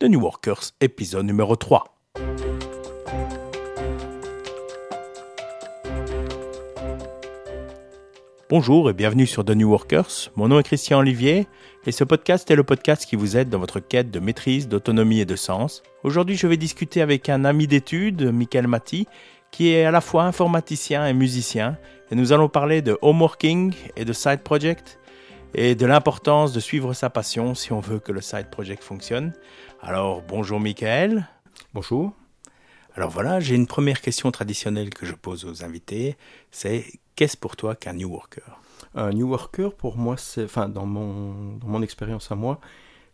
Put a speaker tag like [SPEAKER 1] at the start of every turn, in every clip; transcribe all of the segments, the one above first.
[SPEAKER 1] The New Workers, épisode numéro 3. Bonjour et bienvenue sur The New Workers. Mon nom est Christian Olivier et ce podcast est le podcast qui vous aide dans votre quête de maîtrise, d'autonomie et de sens. Aujourd'hui, je vais discuter avec un ami d'études, Michael Mati, qui est à la fois informaticien et musicien. Et nous allons parler de homeworking et de side project et de l'importance de suivre sa passion si on veut que le side project fonctionne. Alors, bonjour Michael.
[SPEAKER 2] Bonjour.
[SPEAKER 1] Alors voilà, j'ai une première question traditionnelle que je pose aux invités, c'est qu'est-ce pour toi qu'un New Worker?
[SPEAKER 2] Un New Worker, pour moi, c'est, enfin, dans mon, dans mon expérience à moi,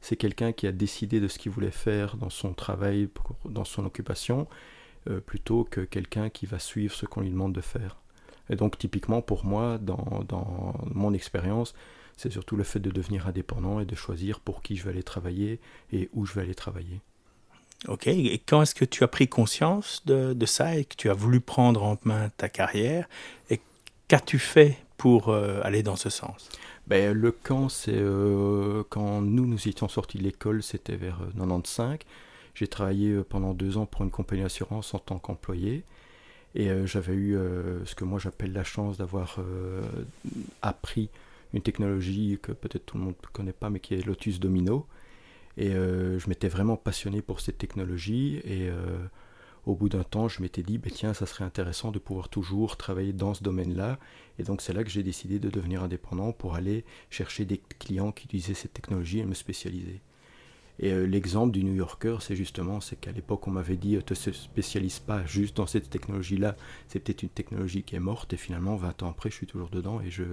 [SPEAKER 2] c'est quelqu'un qui a décidé de ce qu'il voulait faire dans son travail, dans son occupation, euh, plutôt que quelqu'un qui va suivre ce qu'on lui demande de faire. Et donc, typiquement, pour moi, dans, dans mon expérience, c'est surtout le fait de devenir indépendant et de choisir pour qui je vais aller travailler et où je vais aller travailler.
[SPEAKER 1] Ok, et quand est-ce que tu as pris conscience de, de, ça et que tu as voulu prendre en main ta carrière? Et qu'as-tu fait pour euh, aller dans ce sens?
[SPEAKER 2] Ben, Le camp, c'est euh, quand nous, nous étions sortis de l'école, c'était vers 95. Euh, J'ai travaillé pendant deux ans pour une compagnie d'assurance en tant qu'employé. Et euh, j'avais eu ce que moi j'appelle la chance d'avoir appris une technologie que peut-être tout le monde ne connaît pas, mais qui est Lotus Domino. Et euh, je m'étais vraiment passionné pour cette technologie. Et euh, au bout d'un temps, je m'étais dit, bah, tiens, ça serait intéressant de pouvoir toujours travailler dans ce domaine-là. Et donc c'est là que j'ai décidé de devenir indépendant pour aller chercher des clients qui utilisaient cette technologie et me spécialiser. Et euh, l'exemple du New Yorker, c'est justement, c'est qu'à l'époque, on m'avait dit, te spécialise pas juste dans cette technologie-là, c'est peut-être une technologie qui est morte, et finalement, 20 ans après, je suis toujours dedans, et je,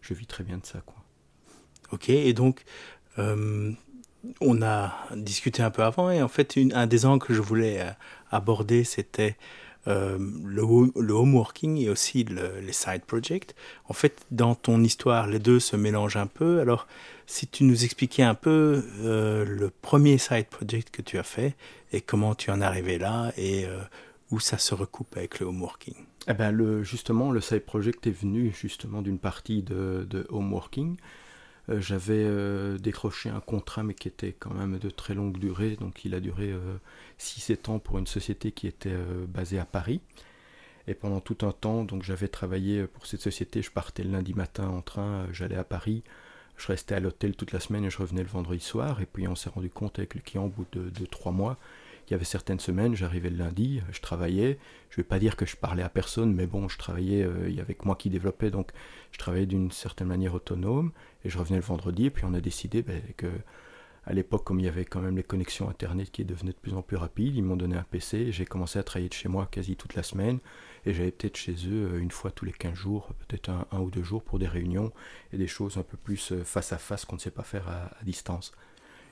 [SPEAKER 2] je vis très bien de ça. Quoi.
[SPEAKER 1] Ok, et donc, euh, on a discuté un peu avant, et en fait, un des angles que je voulais euh, aborder, c'était euh, le, le homeworking et aussi le, les side projects. En fait, dans ton histoire, les deux se mélangent un peu. Alors, si tu nous expliquais un peu euh, le premier side project que tu as fait et comment tu en es arrivé là et euh, où ça se recoupe avec le homeworking.
[SPEAKER 2] Eh ben le, justement, le side project est venu justement d'une partie de, de homeworking. Euh, J'avais euh, décroché un contrat, mais qui était quand même de très longue durée. Donc, il a duré 6-7 ans pour une société qui était basée à Paris. Et pendant tout un temps, donc j'avais travaillé pour cette société. Je partais le lundi matin en train, j'allais à Paris. Je restais à l'hôtel toute la semaine et je revenais le vendredi soir. Et puis on s'est rendu compte avec le client au bout de, de trois mois il y avait certaines semaines, j'arrivais le lundi, je travaillais. Je ne vais pas dire que je parlais à personne, mais bon, je travaillais, euh, il y avait que moi qui développais, donc je travaillais d'une certaine manière autonome. Et je revenais le vendredi, et puis on a décidé ben, que, à l'époque, comme il y avait quand même les connexions Internet qui devenaient de plus en plus rapides, ils m'ont donné un PC, j'ai commencé à travailler de chez moi quasi toute la semaine. Et j'allais peut-être chez eux euh, une fois tous les 15 jours, peut-être un, ou deux jours pour des réunions et des choses un peu plus euh, face à face qu'on ne sait pas faire à distance.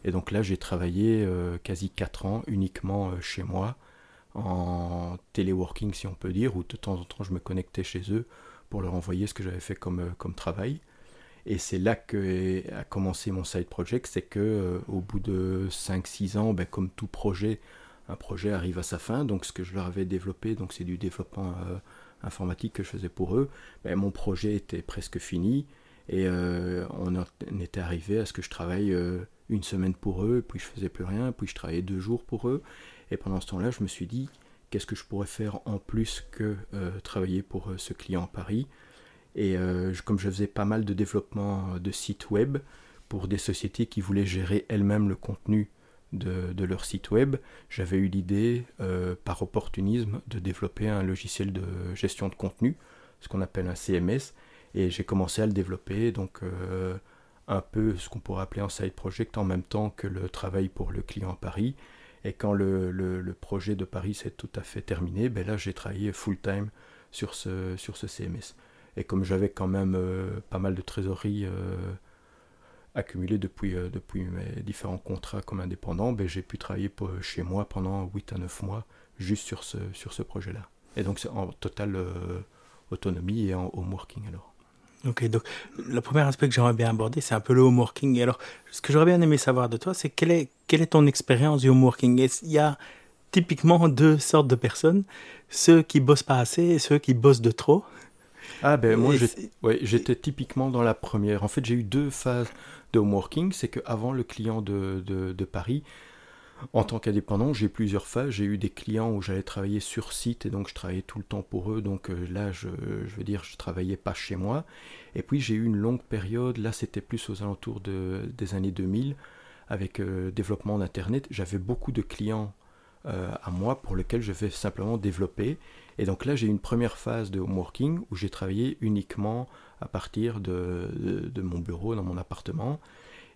[SPEAKER 2] Et donc là, j'ai travaillé euh, quasi 4 ans uniquement euh, chez moi, en téléworking si on peut dire, où de temps en temps je me connectais chez eux pour leur envoyer ce que j'avais fait comme, euh, comme travail. Et c'est là que a commencé mon side project, c'est que au bout de 5-6 ans, ben, comme tout projet, un projet arrive à sa fin. Donc ce que je leur avais développé, donc c'est du développement informatique que je faisais pour eux, ben, mon projet était presque fini. Et on, était arrivé à ce que je travaille une semaine pour eux, puis je faisais plus rien, puis je travaillais deux jours pour eux. Et pendant ce temps-là, je me suis dit, qu'est-ce que je pourrais faire en plus que euh, travailler pour euh, ce client à Paris? Et euh, comme je faisais pas mal de développement de sites web pour des sociétés qui voulaient gérer elles-mêmes le contenu de, de, leur site web, j'avais eu l'idée, par opportunisme, de développer un logiciel de gestion de contenu, ce qu'on appelle un CMS, et j'ai commencé à le développer. Donc, un peu ce qu'on pourrait appeler un side project en même temps que le travail pour le client à Paris. Et quand le, le, projet de Paris s'est tout à fait terminé, ben là j'ai travaillé full time sur ce, sur ce CMS. Et comme j'avais quand même euh, pas mal de trésorerie euh, accumulée depuis, euh, depuis mes différents contrats comme indépendant, ben j'ai pu travailler chez moi pendant 8 à 9 mois juste sur ce, sur ce projet-là. Et donc c'est en totale autonomie et en home working alors.
[SPEAKER 1] Ok, donc le premier aspect que j'aimerais bien aborder, c'est un peu le homeworking. Alors, ce que j'aurais bien aimé savoir de toi, c'est quelle est, quelle est ton expérience du homeworking Il y a typiquement deux sortes de personnes, ceux qui bossent pas assez et ceux qui bossent de trop.
[SPEAKER 2] Ah ben moi j'étais ouais, typiquement dans la première. En fait j'ai eu deux phases de homeworking. C'est qu'avant le client de, de, de Paris, en tant qu'indépendant, j'ai plusieurs phases. J'ai eu des clients où j'allais travailler sur site et donc je travaillais tout le temps pour eux. Donc euh, là, je, veux dire, je travaillais pas chez moi. Et puis j'ai eu une longue période, là c'était plus aux alentours des années 2000, avec euh, développement d'Internet. J'avais beaucoup de clients euh, à moi pour lesquels je vais simplement développer. Et donc là, j'ai eu une première phase de home working où j'ai travaillé uniquement à partir de, mon bureau dans mon appartement.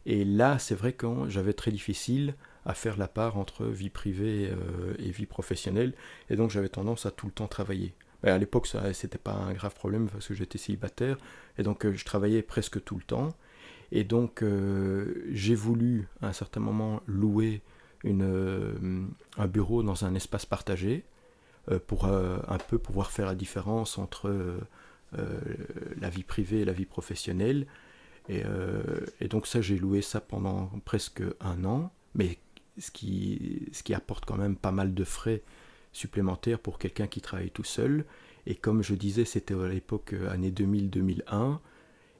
[SPEAKER 2] Et là, c'est vrai que j'avais très difficile à faire la part entre vie privée euh, et vie professionnelle, et donc j'avais tendance à tout le temps travailler. Mais à l'époque, ça c'était pas un grave problème parce que j'étais célibataire, et donc euh, je travaillais presque tout le temps. Et donc euh, j'ai voulu à un certain moment louer un bureau dans un espace partagé pour un peu pouvoir faire la différence entre la vie privée et la vie professionnelle. Et, et donc ça, j'ai loué ça pendant presque un an, mais ce qui, ce qui apporte quand même pas mal de frais supplémentaires pour quelqu'un qui travaille tout seul. Et comme je disais, c'était à l'époque euh, année 2000-2001.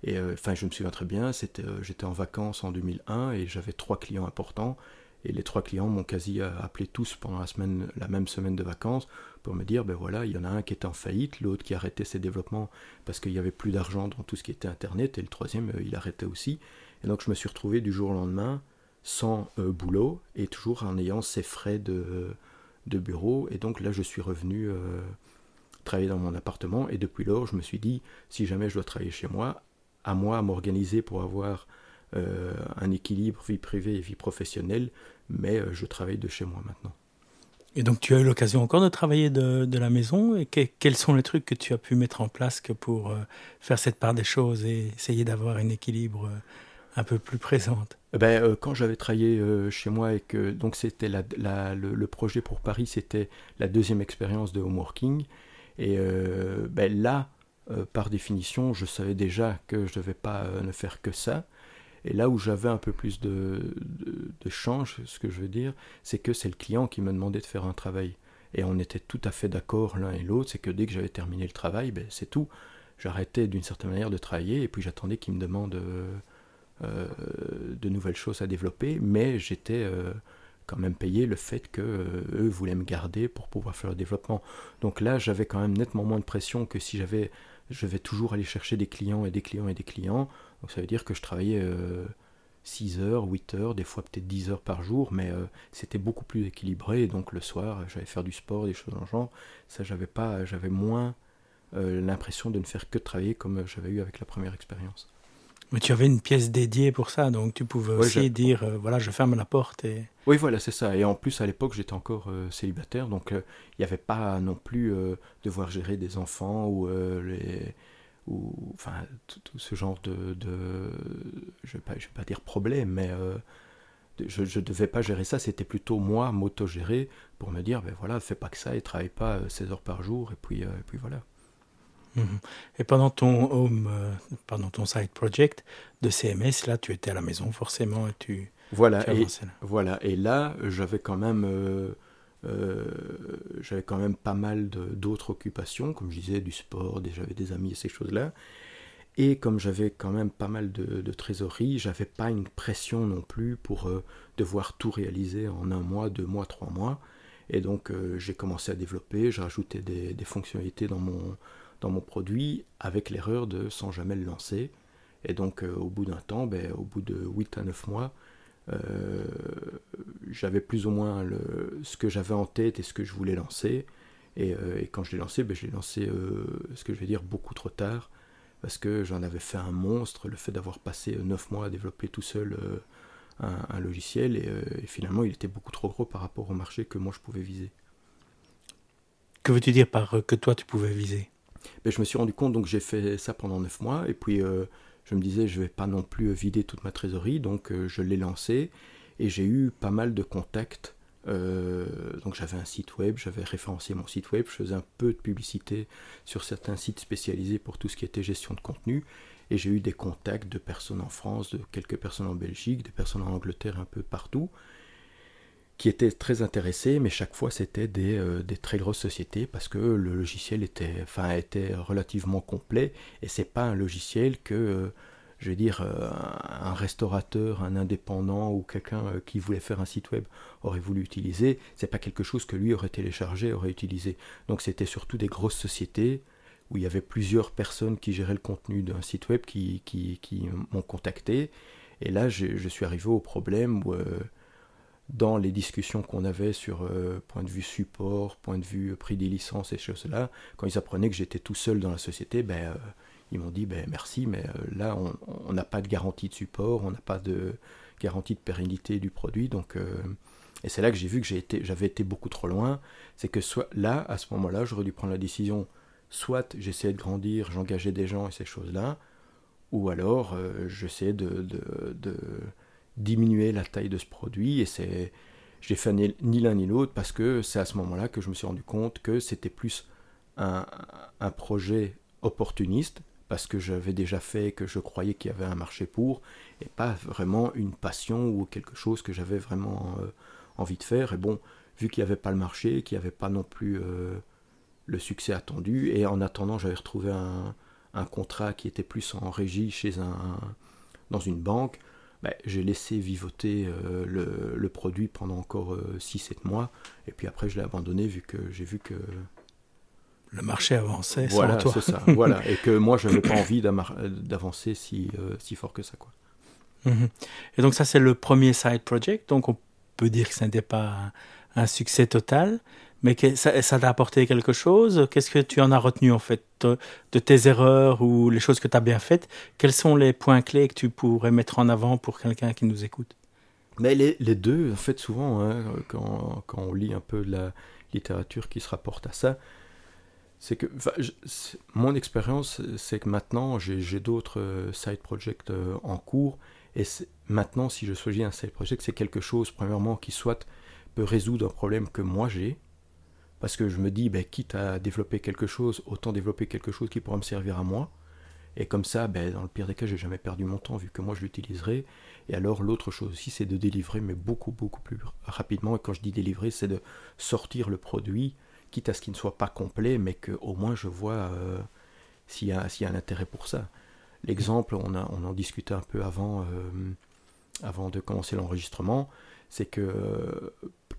[SPEAKER 2] Et euh, enfin, je me souviens très bien, c'était, euh, j'étais en vacances en 2001 et j'avais trois clients importants. Et les trois clients m'ont quasi appelé tous pendant la, même semaine de vacances pour me dire, ben voilà, il y en a un qui était en faillite, l'autre qui arrêtait ses développements parce qu'il n'y avait plus d'argent dans tout ce qui était Internet, et le troisième, il arrêtait aussi. Et donc je me suis retrouvé du jour au lendemain sans euh, boulot et toujours en ayant ses frais de, de, bureau. Et donc là, je suis revenu euh, travailler dans mon appartement. Et depuis lors, je me suis dit, si jamais je dois travailler chez moi, à moi à m'organiser pour avoir euh, un équilibre vie privée et vie professionnelle, mais je travaille de chez moi maintenant.
[SPEAKER 1] Et donc tu as eu l'occasion encore de travailler de, de la maison? Et quels sont les trucs que tu as pu mettre en place que pour faire cette part des choses et essayer d'avoir un équilibre un peu plus présente?
[SPEAKER 2] Eh ben, euh, Quand j'avais travaillé euh, chez moi et que donc c'était la, le, projet pour Paris, c'était la deuxième expérience de homeworking. Et euh, ben, là, par définition, je savais déjà que je ne devais pas ne faire que ça. Et là où j'avais un peu plus de, de, change, ce que je veux dire, c'est que c'est le client qui me demandait de faire un travail. Et on était tout à fait d'accord l'un et l'autre, c'est que dès que j'avais terminé le travail, ben, c'est tout. J'arrêtais d'une certaine manière de travailler et puis j'attendais qu'il me demande euh, de nouvelles choses à développer, mais j'étais euh, quand même payé le fait que euh, eux voulaient me garder pour pouvoir faire le développement. Donc là, j'avais quand même nettement moins de pression que si j'avais, je vais toujours aller chercher des clients et des clients et des clients. Donc ça veut dire que je travaillais 6 heures, 8 heures, des fois peut-être 10 heures par jour, mais c'était beaucoup plus équilibré. donc le soir, j'allais faire du sport, des choses dans le genre. Ça, j'avais pas, j'avais moins l'impression de ne faire que travailler comme j'avais eu avec la première expérience.
[SPEAKER 1] Mais tu avais une pièce dédiée pour ça, donc tu pouvais aussi dire, euh, voilà, je ferme la porte. Et...
[SPEAKER 2] Oui, voilà, c'est ça. Et en plus, à l'époque, j'étais encore euh, célibataire, donc euh, il n'y avait pas non plus devoir gérer des enfants ou les ou enfin tout, ce genre de, de je ne vais, vais, pas dire problème, mais je ne devais pas gérer ça, c'était plutôt moi m'auto-gérer pour me dire, ben voilà, fais pas que ça et travaille pas 16 heures par jour, et puis, et puis voilà.
[SPEAKER 1] Mhm. Et pendant ton home, euh, pendant ton side project de CMS, là, tu étais à la maison forcément et tu.
[SPEAKER 2] Voilà. et, Voilà. Et là, j'avais quand même, euh, euh, j'avais quand même pas mal d'autres occupations, comme je disais, du sport, j'avais des amis et ces choses-là. Et comme j'avais quand même pas mal de, trésorerie, j'avais pas une pression non plus pour devoir tout réaliser en un mois, deux mois, trois mois. Et donc j'ai commencé à développer, j'ai rajouté des, fonctionnalités dans mon dans mon produit avec l'erreur de sans jamais le lancer. Et donc euh, au bout d'un temps, ben, au bout de 8 à 9 mois, euh, j'avais plus ou moins le, ce que j'avais en tête et ce que je voulais lancer. Et, euh, quand je l'ai lancé, ben, je l'ai lancé, ce que je vais dire, beaucoup trop tard, parce que j'en avais fait un monstre, le fait d'avoir passé 9 mois à développer tout seul un, logiciel, et, finalement il était beaucoup trop gros par rapport au marché que moi je pouvais viser.
[SPEAKER 1] Que veux-tu dire par que toi tu pouvais viser?
[SPEAKER 2] Ben, je me suis rendu compte, donc j'ai fait ça pendant 9 mois, et puis euh, je me disais, je vais pas non plus vider toute ma trésorerie, donc euh, je l'ai lancé, et j'ai eu pas mal de contacts. Euh, donc j'avais un site web, j'avais référencé mon site web, je faisais un peu de publicité sur certains sites spécialisés pour tout ce qui était gestion de contenu, et j'ai eu des contacts de personnes en France, de quelques personnes en Belgique, des personnes en Angleterre, un peu partout, qui étaient très intéressés, mais chaque fois c'était des, euh, des, très grosses sociétés parce que le logiciel était, enfin, était relativement complet et c'est pas un logiciel que euh, je veux dire, un restaurateur, un indépendant ou quelqu'un qui voulait faire un site web aurait voulu utiliser, c'est pas quelque chose que lui aurait téléchargé, aurait utilisé. Donc c'était surtout des grosses sociétés où il y avait plusieurs personnes qui géraient le contenu d'un site web qui, m'ont contacté. Et là, je, suis arrivé au problème où, euh, dans les discussions qu'on avait sur euh, point de vue support, point de vue prix des licences et choses-là, quand ils apprenaient que j'étais tout seul dans la société, ben, euh, ils m'ont dit ben, merci, mais là, on n'a pas de garantie de support, on n'a pas de garantie de pérennité du produit. Donc, et c'est là que j'ai vu que j'avais été, beaucoup trop loin. C'est que soit là, à ce moment-là, j'aurais dû prendre la décision soit j'essayais de grandir, j'engageais des gens et ces choses-là, ou alors euh, j'essayais de, diminuer la taille de ce produit, et c'est, j'ai fait ni, l'un ni l'autre, parce que c'est à ce moment-là que je me suis rendu compte que c'était plus un, projet opportuniste, parce que j'avais déjà fait, que je croyais qu'il y avait un marché pour, et pas vraiment une passion ou quelque chose que j'avais vraiment euh, envie de faire. Et bon, vu qu'il n'y avait pas le marché, qu'il n'y avait pas non plus euh, le succès attendu. Et en attendant, j'avais retrouvé un, contrat qui était plus en régie chez un, dans une banque. Ben, j'ai laissé vivoter euh, le, produit pendant encore 6-7 euh, mois. Et puis après, je l'ai abandonné vu que j'ai vu que.
[SPEAKER 1] Le marché avançait
[SPEAKER 2] voilà,
[SPEAKER 1] sans toi.
[SPEAKER 2] c'est ça. voilà. Et que moi, je n'avais pas envie d'avancer si, euh, si fort que ça. Quoi.
[SPEAKER 1] Mhm. Et donc, ça, c'est le premier side project. Donc, on peut dire que ce n'était pas un succès total. Mais ça t'a apporté quelque chose? Qu'est-ce que tu en as retenu en fait de, tes erreurs ou les choses que tu as bien faites? Quels sont les points clés que tu pourrais mettre en avant pour quelqu'un qui nous écoute?
[SPEAKER 2] Mais les, deux, en fait, souvent, hein, quand, on lit un peu la littérature qui se rapporte à ça, c'est que mon expérience, c'est que maintenant, j'ai d'autres euh, side projects euh, en cours. Et maintenant, si je choisis un side project, c'est quelque chose, premièrement, qui soit peut résoudre un problème que moi j'ai, parce que je me dis, ben, quitte à développer quelque chose, autant développer quelque chose qui pourra me servir à moi. Et comme ça, ben, dans le pire des cas, j'ai jamais perdu mon temps vu que moi je l'utiliserai. Et alors l'autre chose aussi, c'est de délivrer, mais beaucoup beaucoup plus rapidement. Et quand je dis délivrer, c'est de sortir le produit, quitte à ce qu'il ne soit pas complet, mais qu'au moins je vois euh, s'il y, a un intérêt pour ça. L'exemple, on, en discutait un peu avant, euh, avant de commencer l'enregistrement, c'est que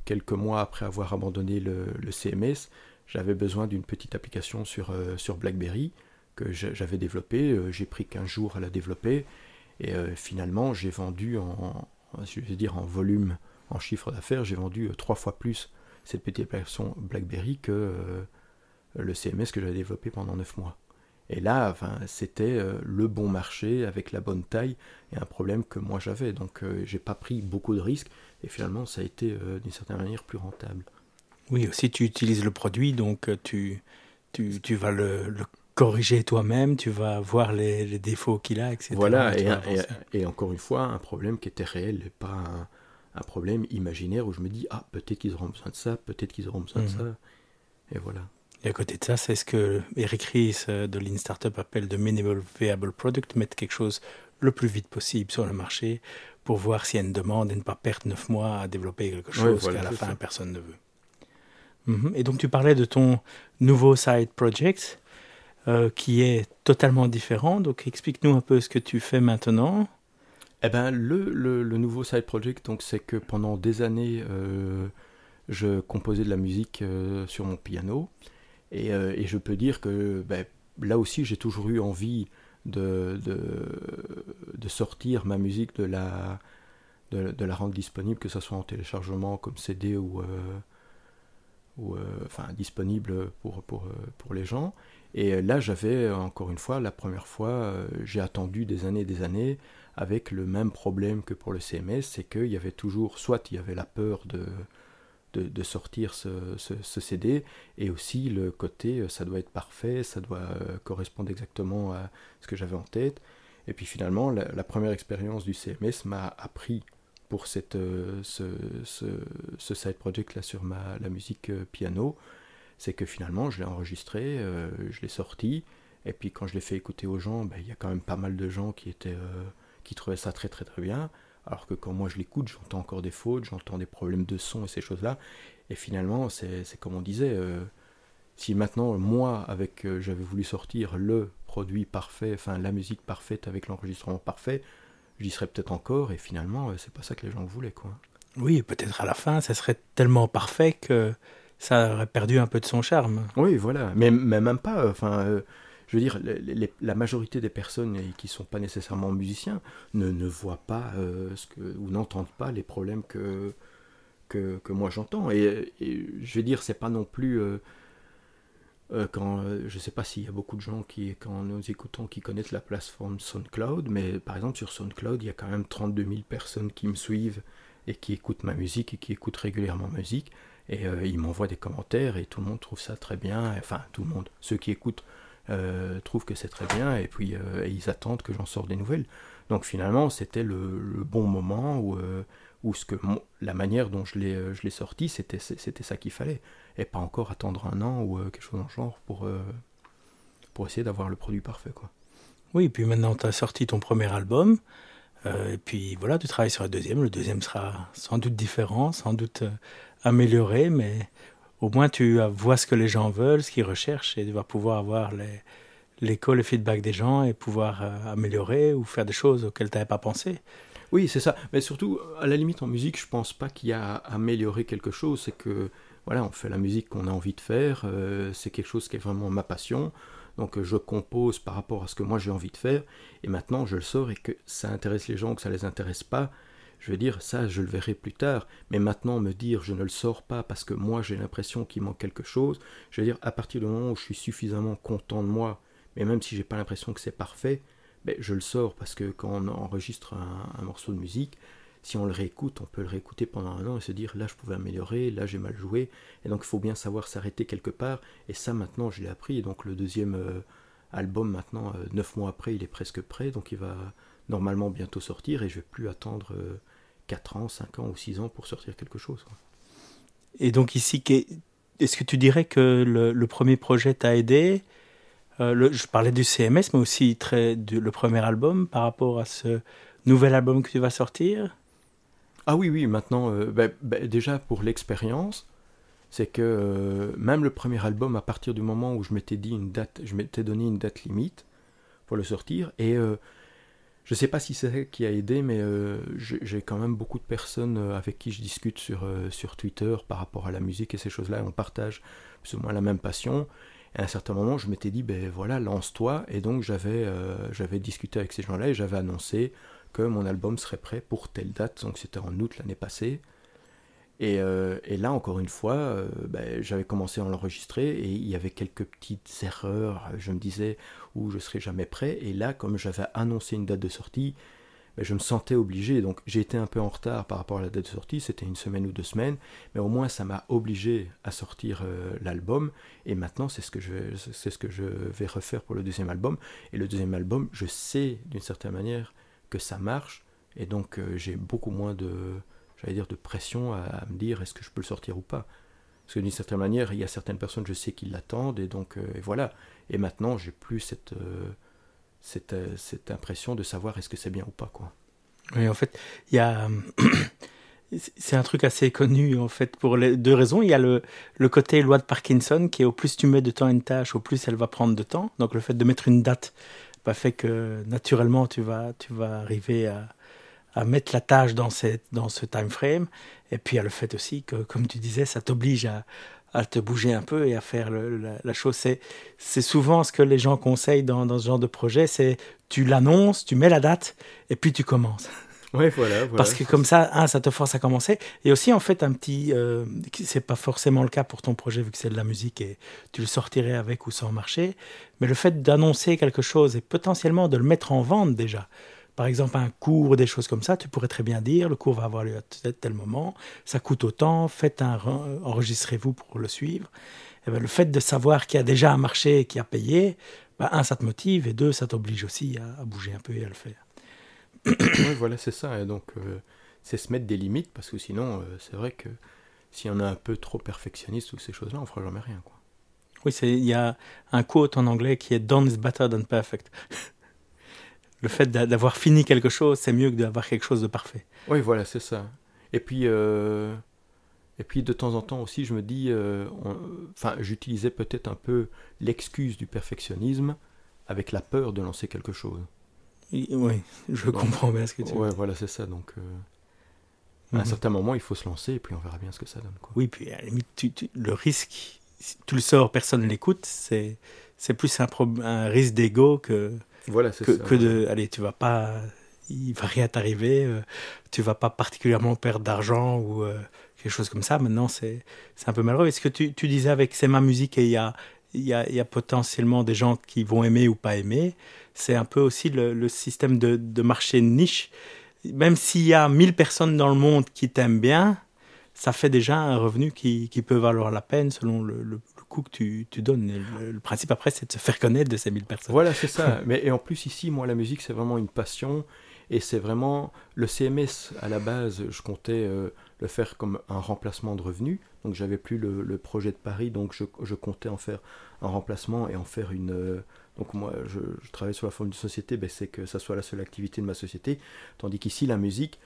[SPEAKER 2] quelques mois après avoir abandonné le, CMS, j'avais besoin d'une petite application sur, euh, BlackBerry que j'avais développée. Euh, j'ai pris 15 jours à la développer et euh, finalement j'ai vendu en, en volume, en chiffre d'affaires, j'ai vendu trois fois plus cette petite application BlackBerry que le CMS que j'avais développé pendant 9 mois. Et là, enfin, c'était le bon marché avec la bonne taille et un problème que moi j'avais. Donc, j'ai pas pris beaucoup de risques et finalement, ça a été euh, d'une certaine manière plus rentable.
[SPEAKER 1] Oui, aussi tu utilises le produit, donc euh, tu, tu, tu vas le, corriger toi-même, tu vas voir les, les défauts qu'il a, etc.
[SPEAKER 2] Voilà, et, et, encore une fois, un problème qui était réel et pas un, un problème imaginaire où je me dis, ah, peut-être qu'ils auront besoin de ça, peut-être qu'ils auront besoin de mhm. ça. Et voilà.
[SPEAKER 1] Et à côté de ça, c'est ce que Eric Ries euh, de Lean Startup appelle de minimal viable product, mettre quelque chose le plus vite possible sur le marché pour voir s'il y a une demande et ne pas perdre neuf mois à développer quelque chose qu'à la fin personne ne veut. Mhm. Et donc tu parlais de ton nouveau side project euh, qui est totalement différent. Donc explique-nous un peu ce que tu fais maintenant.
[SPEAKER 2] Eh ben le, le, nouveau side project, donc c'est que pendant des années, euh, je composais de la musique euh, sur mon piano et, et, je peux dire que ben, là aussi j'ai toujours eu envie de, sortir ma musique, de la, de, rendre disponible, que ce soit en téléchargement comme CD ou, euh, euh, enfin disponible pour, euh, pour les gens. Et là, j'avais encore une fois, la première fois, j'ai attendu des années et des années avec le même problème que pour le CMS, c'est qu'il y avait toujours, soit il y avait la peur de, de, sortir ce, ce, CD, et aussi le côté euh, ça doit être parfait, ça doit euh, correspondre exactement à ce que j'avais en tête. Et puis finalement, la, première expérience du CMS m'a appris pour cette, euh, ce, ce, side project là sur ma, la musique piano, c'est que finalement je l'ai enregistré, je l'ai sorti, et puis quand je l'ai fait écouter aux gens, ben, il y a quand même pas mal de gens qui, étaient, qui trouvaient ça très très très bien. Alors que quand moi je l'écoute, j'entends encore des fautes, j'entends des problèmes de son et ces choses-là. Et finalement, c'est comme on disait, euh, si maintenant, moi, avec, euh, j'avais voulu sortir le produit parfait, enfin la musique parfaite avec l'enregistrement parfait, j'y serais peut-être encore, et finalement, euh, c'est pas ça que les gens voulaient, quoi.
[SPEAKER 1] Oui, peut-être à la fin, ça serait tellement parfait que ça aurait perdu un peu de son charme.
[SPEAKER 2] Oui, voilà, mais, même pas, enfin... Euh, je veux dire, la majorité des personnes qui ne sont pas nécessairement musiciens ne, ne voient pas que, ou n'entendent pas les problèmes que, que, moi j'entends. Et, je vais dire, c'est pas non plus. Euh, euh, quand, euh, je sais pas s'il y a beaucoup de gens qui, quand nous écoutons, qui connaissent la plateforme SoundCloud, mais par exemple sur SoundCloud, il y a quand même 32 000 personnes qui me suivent et qui écoutent ma musique et qui écoutent régulièrement musique. Et ils m'envoient des commentaires et tout le monde trouve ça très bien. Enfin, tout le monde. Ceux qui écoutent trouvent que c'est très bien et puis ils attendent que j'en sorte des nouvelles. Donc finalement, c'était le, bon moment où, ou ce que la manière dont je l'ai euh, sorti c'était ça qu'il fallait. Et pas encore attendre un an ou euh, quelque chose dans le genre pour euh, pour essayer d'avoir le produit parfait quoi.
[SPEAKER 1] Oui et puis maintenant tu as sorti ton premier album et puis voilà tu travailles sur le deuxième. Le deuxième sera sans doute différent sans doute amélioré mais au moins tu vois ce que les gens veulent ce qu'ils recherchent et tu vas pouvoir avoir les l'écho le feedback des gens et pouvoir améliorer ou faire des choses auxquelles tu n'avais pas pensé
[SPEAKER 2] oui, c'est ça. Mais surtout, à la limite, en musique, je pense pas qu'il y a à améliorer quelque chose. C'est que, voilà, on fait la musique qu'on a envie de faire. Euh, c'est quelque chose qui est vraiment ma passion. Donc, euh, je compose par rapport à ce que moi j'ai envie de faire. Et maintenant, je le sors et que ça intéresse les gens ou que ça les intéresse pas. Je veux dire, ça, je le verrai plus tard. Mais maintenant, me dire, je ne le sors pas parce que moi j'ai l'impression qu'il manque quelque chose. Je veux dire, à partir du moment où je suis suffisamment content de moi, mais même si j'ai pas l'impression que c'est parfait, ben, je le sors parce que quand on enregistre un, morceau de musique, si on le réécoute, on peut le réécouter pendant un an et se dire là je pouvais améliorer, là j'ai mal joué, et donc il faut bien savoir s'arrêter quelque part, et ça maintenant je l'ai appris, et donc le deuxième euh, album maintenant, euh, neuf mois après, il est presque prêt, donc il va normalement bientôt sortir, et je vais plus attendre euh, 4 ans, 5 ans ou 6 ans pour sortir quelque chose.
[SPEAKER 1] Et donc ici, est-ce que tu dirais que le premier projet t'a aidé? Euh, je parlais du CMS, mais aussi très, le premier album par rapport à ce nouvel album que tu vas sortir?
[SPEAKER 2] Ah oui, oui, maintenant, euh, ben, ben, déjà pour l'expérience, c'est que euh, même le premier album, à partir du moment où je m'étais dit une date, je m'étais donné une date limite pour le sortir, et je ne sais pas si c'est ça qui a aidé, mais j'ai quand même beaucoup de personnes avec qui je discute sur, sur Twitter par rapport à la musique et ces choses-là, on partage plus ou moins la même passion, et à un certain moment, je m'étais dit, ben voilà, lance-toi. Et donc, j'avais euh, j'avais discuté avec ces gens-là et j'avais annoncé que mon album serait prêt pour telle date. Donc, c'était en août l'année passée. Et, euh, et, là, encore une fois, euh, ben, j'avais commencé à l'enregistrer et il y avait quelques petites erreurs. Je me disais, où je serais jamais prêt. Et là, comme j'avais annoncé une date de sortie, je me sentais obligé. Donc j'ai été un peu en retard par rapport à la date de sortie, c'était une semaine ou deux semaines, mais au moins ça m'a obligé à sortir euh, l'album. Et maintenant c'est ce que je vais refaire pour le deuxième album. Et le deuxième album, je sais d'une certaine manière que ça marche, et donc j'ai beaucoup moins de j'allais dire de pression à, me dire est-ce que je peux le sortir ou pas? Parce que d'une certaine manière, il y a certaines personnes, je sais qui l'attendent, et donc euh, et voilà. Et maintenant, j'ai plus cette cette, euh, cette impression de savoir est-ce que c'est bien ou pas. Quoi.
[SPEAKER 1] Oui, en fait, il y a. c'est un truc assez connu, en fait, pour deux raisons. Il y a le, le côté loi de Parkinson, qui est au plus tu mets de temps à une tâche, au plus elle va prendre de temps. Donc le fait de mettre une date bah, fait que naturellement, tu vas, tu vas arriver à, à mettre la tâche dans, cette, dans ce time frame. Et puis il y a le fait aussi que, comme tu disais, ça t'oblige à, à te bouger un peu et à faire la, chose. C'est souvent ce que les gens conseillent dans, dans ce genre de projet, c'est tu l'annonces, tu mets la date et puis tu commences.
[SPEAKER 2] Ouais, voilà,
[SPEAKER 1] Parce que comme ça, un, ça te force à commencer. Et aussi, en fait, un petit. Euh, c'est pas forcément le cas pour ton projet, vu que c'est de la musique et tu le sortirais avec ou sans marcher. Mais le fait d'annoncer quelque chose et potentiellement de le mettre en vente déjà, par exemple un cours ou des choses comme ça, tu pourrais très bien dire le cours va avoir lieu à tel, moment, ça coûte autant, faites un enregistrez-vous pour le suivre. Et eh bien, le fait de savoir qu'il y a déjà un marché qui a payé, ben, un, ça te motive, et deux, ça t'oblige aussi à, bouger un peu et à le faire.
[SPEAKER 2] oui, voilà, c'est ça. Et donc, euh, c'est se mettre des limites, parce que sinon, euh, c'est vrai que si on est un peu trop perfectionniste ou ces choses-là, on fera jamais rien. Quoi.
[SPEAKER 1] Oui, il y a un quote en anglais qui est Done is better than perfect le fait d'avoir fini quelque chose, c'est mieux que d'avoir quelque chose de parfait.
[SPEAKER 2] Oui, voilà, c'est ça. Et puis, euh, et puis de temps en temps aussi, je me dis, euh, enfin, j'utilisais peut-être un peu l'excuse du perfectionnisme, avec la peur de lancer quelque chose.
[SPEAKER 1] Oui, je comprends bien ce que tu
[SPEAKER 2] veux Ouais, voilà, c'est ça. Donc, à un mhm. certain moment, il faut se lancer et puis on verra bien ce que ça donne. Quoi.
[SPEAKER 1] Oui, puis à la limite, le risque, si tu le sors, personne ne l'écoute, c'est, c'est plus un, un risque d'ego que,
[SPEAKER 2] voilà,
[SPEAKER 1] que, que de. Allez, tu vas pas. Il va rien t'arriver, euh, tu vas pas particulièrement perdre d'argent ou euh, quelque chose comme ça. Maintenant, c'est, c'est un peu malheureux. Est-ce que tu, tu disais avec C'est ma musique et il y a, il y, a, y a potentiellement des gens qui vont aimer ou pas aimer C'est un peu aussi le, le système de, de marché niche même s'il y a 1000 personnes dans le monde qui t'aiment bien, ça fait déjà un revenu qui, qui peut valoir la peine selon le, le, coût que tu, tu donnes. Le, principe après, c'est de se faire connaître de ces 1000 personnes.
[SPEAKER 2] Voilà, c'est ça. Mais, et en plus, ici, moi, la musique, c'est vraiment une passion. Et c'est vraiment le CMS à la base, je comptais euh, le faire comme un remplacement de revenus. Donc j'avais plus le, le, projet de Paris, donc je, je, comptais en faire un remplacement et en faire une, euh, donc moi, je, travaille sur la forme de société, ben c'est que ça soit la seule activité de ma société. Tandis qu'ici, la musique,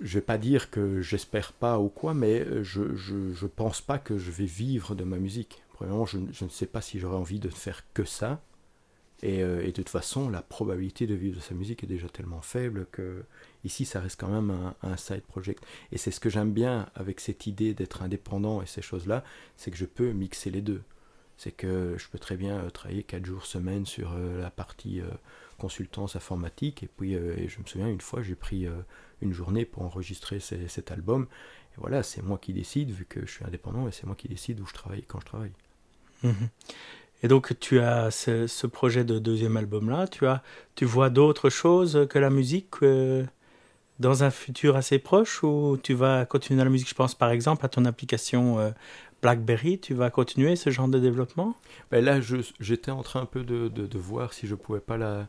[SPEAKER 2] je vais pas dire que j'espère pas ou quoi, mais je, je, pense pas que je vais vivre de ma musique. Premièrement, je, ne sais pas si j'aurais envie de faire que ça. Et, euh, et, de toute façon, la probabilité de vivre de sa musique est déjà tellement faible que ici, ça reste quand même un, un side project. Et c'est ce que j'aime bien avec cette idée d'être indépendant et ces choses-là, c'est que je peux mixer les deux c'est que je peux très bien euh, travailler 4 jours semaine sur euh, la partie euh, consultance informatique. Et puis, je me souviens, une fois, j'ai pris une journée pour enregistrer cet album. Et voilà, c'est moi qui décide, vu que je suis indépendant, et c'est moi qui décide où je travaille quand je travaille.
[SPEAKER 1] Mhm. Et donc, tu as ce, projet de deuxième album-là. Tu, as, tu vois d'autres choses que la musique dans un futur assez proche ou tu vas continuer la musique? Je pense par exemple à ton application BlackBerry, tu vas continuer ce genre de développement?
[SPEAKER 2] Ben Là, j'étais en train un peu de, de, voir si je pouvais pas la,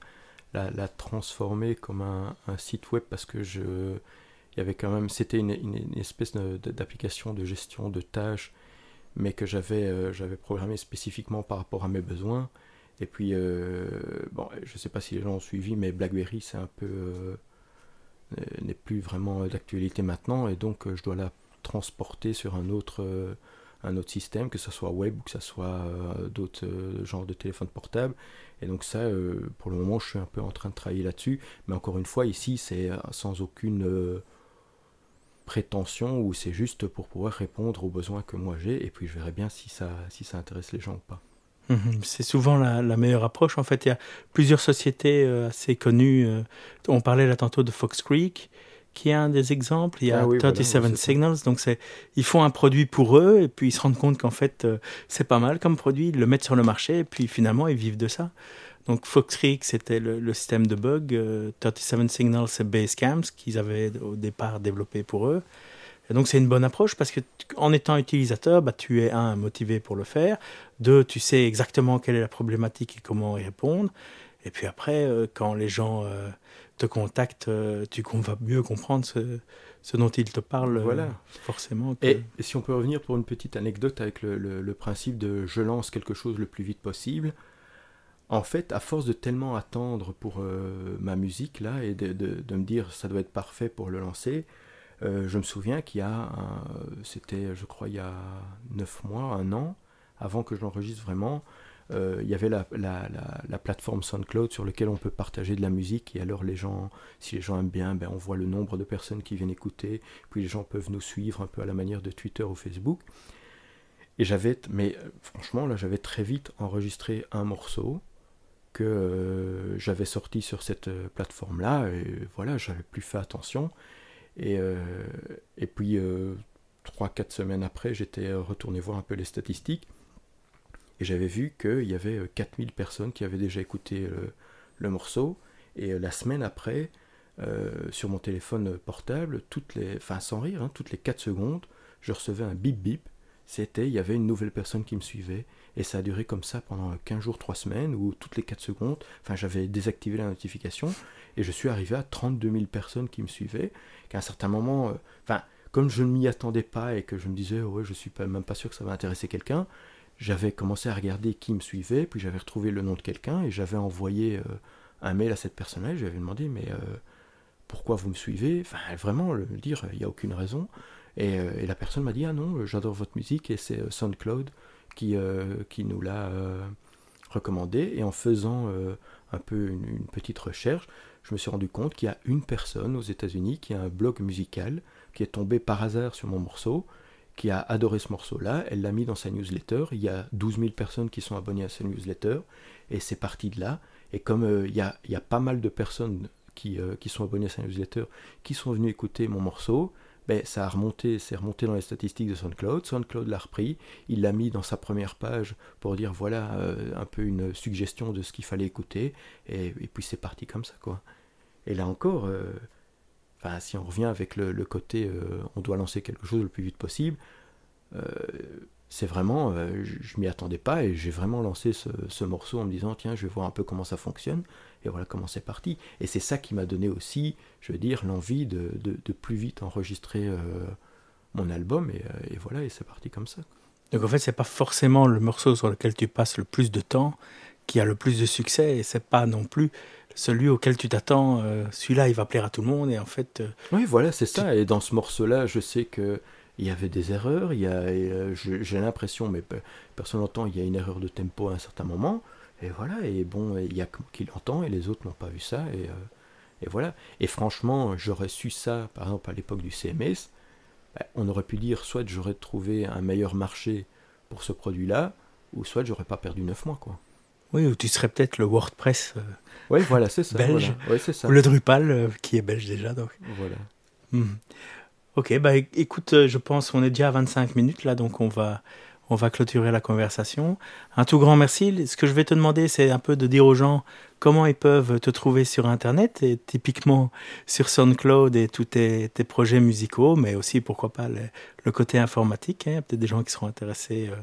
[SPEAKER 2] la, transformer comme un, site web parce que je, il y avait quand même, c'était une, une, espèce d'application de, gestion de tâches, mais que j'avais euh, j'avais programmé spécifiquement par rapport à mes besoins. Et puis, euh, bon, je ne sais pas si les gens ont suivi, mais BlackBerry, c'est un peu euh, n'est plus vraiment d'actualité maintenant, et donc je dois la transporter sur un autre un autre système, que ce soit web ou que ce soit euh, d'autres euh, genres de téléphones portables. Et donc ça, euh, pour le moment, je suis un peu en train de travailler là-dessus. Mais encore une fois, ici, c'est sans aucune prétention ou c'est juste pour pouvoir répondre aux besoins que moi j'ai. Et puis je verrai bien si ça, si ça intéresse les gens ou pas.
[SPEAKER 1] Mhm. C'est souvent la, meilleure approche. En fait, il y a plusieurs sociétés assez connues. on parlait là tantôt de Fox Creek qui est un des exemples. Il y a 37 ah Signals, donc c'est, ils font un produit pour eux et puis ils se rendent compte qu'en fait euh, c'est pas mal comme produit, ils le mettent sur le marché et puis finalement ils vivent de ça. Donc Foxtrix c'était le, système de bug, 37 euh, Signals c'est Basecamp qu'ils avaient au départ développé pour eux. Et donc c'est une bonne approche parce que en étant utilisateur, bah, tu es un motivé pour le faire, deux tu sais exactement quelle est la problématique et comment y répondre. Et puis après, euh, quand les gens te contacte, euh, tu vas mieux comprendre ce, ce dont il te parle voilà. Euh, forcément.
[SPEAKER 2] Et, si on peut revenir pour une petite anecdote avec le, le, principe de je lance quelque chose le plus vite possible, en fait, à force de tellement attendre pour euh, ma musique là et de, de, de, me dire ça doit être parfait pour le lancer, je me souviens qu'il y a, c'était je crois il y a 9 mois, un an, avant que je l'enregistre vraiment, euh, il y avait la, plateforme SoundCloud sur laquelle on peut partager de la musique. Et alors les gens, si les gens aiment bien, ben on voit le nombre de personnes qui viennent écouter, puis les gens peuvent nous suivre un peu à la manière de Twitter ou Facebook. Et j'avais, mais euh, franchement là j'avais très vite enregistré un morceau que euh, j'avais sorti sur cette plateforme là et voilà j'avais plus fait attention. Et, et puis 3-4 semaines après j'étais retourné voir un peu les statistiques et j'avais vu qu'il y avait 4000 euh, personnes qui avaient déjà écouté euh, le, morceau. Et euh, la semaine après, sur mon téléphone portable, toutes les, enfin sans rire, hein, toutes les 4 secondes, je recevais un bip bip. C'était, il y avait une nouvelle personne qui me suivait. Et ça a duré comme ça pendant 15 jours, 3 semaines, où toutes les 4 secondes, enfin j'avais désactivé la notification, et je suis arrivé à 32 000 personnes qui me suivaient, qu'à un certain moment, enfin, comme je ne m'y attendais pas et que je me disais, ouais, je suis pas, même pas sûr que ça va intéresser quelqu'un, j'avais commencé à regarder qui me suivait, puis j'avais retrouvé le nom de quelqu'un et j'avais envoyé euh, un mail à cette personne-là. Je lui avais demandé, mais euh, pourquoi vous me suivez? Enfin, vraiment, le dire, il n'y a aucune raison. Et, euh, et la personne m'a dit, ah non, j'adore votre musique et c'est SoundCloud qui, qui nous l'a recommandé. Et en faisant un peu une, petite recherche, je me suis rendu compte qu'il y a une personne aux États-Unis qui a un blog musical, qui est tombé par hasard sur mon morceau, qui a adoré ce morceau-là, elle l'a mis dans sa newsletter, il y a 12 000 personnes qui sont abonnées à sa newsletter, et c'est parti de là. Et comme il, y a, il, y a, pas mal de personnes qui, qui sont abonnées à sa newsletter, qui sont venues écouter mon morceau, ben, ça a remonté, c'est remonté dans les statistiques de SoundCloud. SoundCloud l'a repris, il l'a mis dans sa première page pour dire voilà euh, un peu une suggestion de ce qu'il fallait écouter, et, puis c'est parti comme ça quoi. Et là encore, euh, si on revient avec le, côté euh, on doit lancer quelque chose le plus vite possible, c'est vraiment, je, m'y attendais pas et j'ai vraiment lancé ce, ce, morceau en me disant tiens je vais voir un peu comment ça fonctionne et voilà comment c'est parti. Et c'est ça qui m'a donné aussi, je veux dire, l'envie de, de, plus vite enregistrer euh, mon album. Et, euh, et, voilà, et c'est parti comme ça.
[SPEAKER 1] Donc en fait, c'est pas forcément le morceau sur lequel tu passes le plus de temps qui a le plus de succès, et c'est pas non plus celui auquel tu t'attends. Euh, celui-là, il va plaire à tout le monde, et en fait.
[SPEAKER 2] oui, voilà, c'est ça. Et dans ce morceau-là, je sais que il y avait des erreurs. Il y a, j'ai l'impression, mais personne n'entend, il y a une erreur de tempo à un certain moment. Et voilà, et bon, il y a qui l'entend et les autres n'ont pas vu ça, et, euh, et, voilà. Et franchement, j'aurais su ça, par exemple, à l'époque du CMS, bah, on aurait pu dire soit j'aurais trouvé un meilleur marché pour ce produit-là, ou soit j'aurais pas perdu 9 mois, quoi.
[SPEAKER 1] Oui, ou tu serais peut-être le WordPress euh,
[SPEAKER 2] oui, voilà, c'est ça,
[SPEAKER 1] belge,
[SPEAKER 2] ça.
[SPEAKER 1] ou le Drupal, euh, qui est belge déjà, donc.
[SPEAKER 2] Voilà.
[SPEAKER 1] Hmm. Ok, bah écoute, je pense qu'on est déjà à 25 minutes là, donc on va, on va clôturer la conversation. Un tout grand merci. Ce que je vais te demander, c'est un peu de dire aux gens comment ils peuvent te trouver sur Internet, et typiquement sur SoundCloud et tous tes, projets musicaux, mais aussi, pourquoi pas, le, côté informatique. Il y a peut-être des gens qui seront intéressés euh,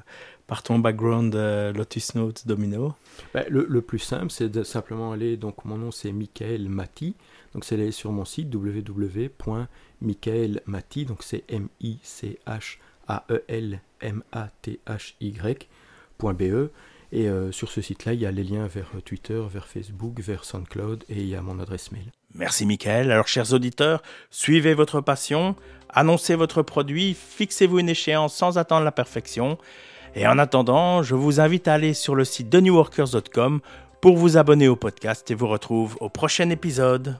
[SPEAKER 1] par ton background euh, Lotus Notes Domino.
[SPEAKER 2] Bah, le, plus simple, c'est de simplement aller, donc mon nom c'est Michael Mati, donc c'est aller sur mon site www.michaelmati, donc c'est M-I-C-H a-E-L-M-A-T-H-Y.be. Et euh, sur ce site-là, il y a les liens vers euh, Twitter, vers Facebook, vers SoundCloud et il y a mon adresse mail.
[SPEAKER 1] Merci Michael. Alors chers auditeurs, suivez votre passion, annoncez votre produit, fixez-vous une échéance sans attendre la perfection. Et en attendant, je vous invite à aller sur le site de newworkers.com pour vous abonner au podcast et vous retrouve au prochain épisode.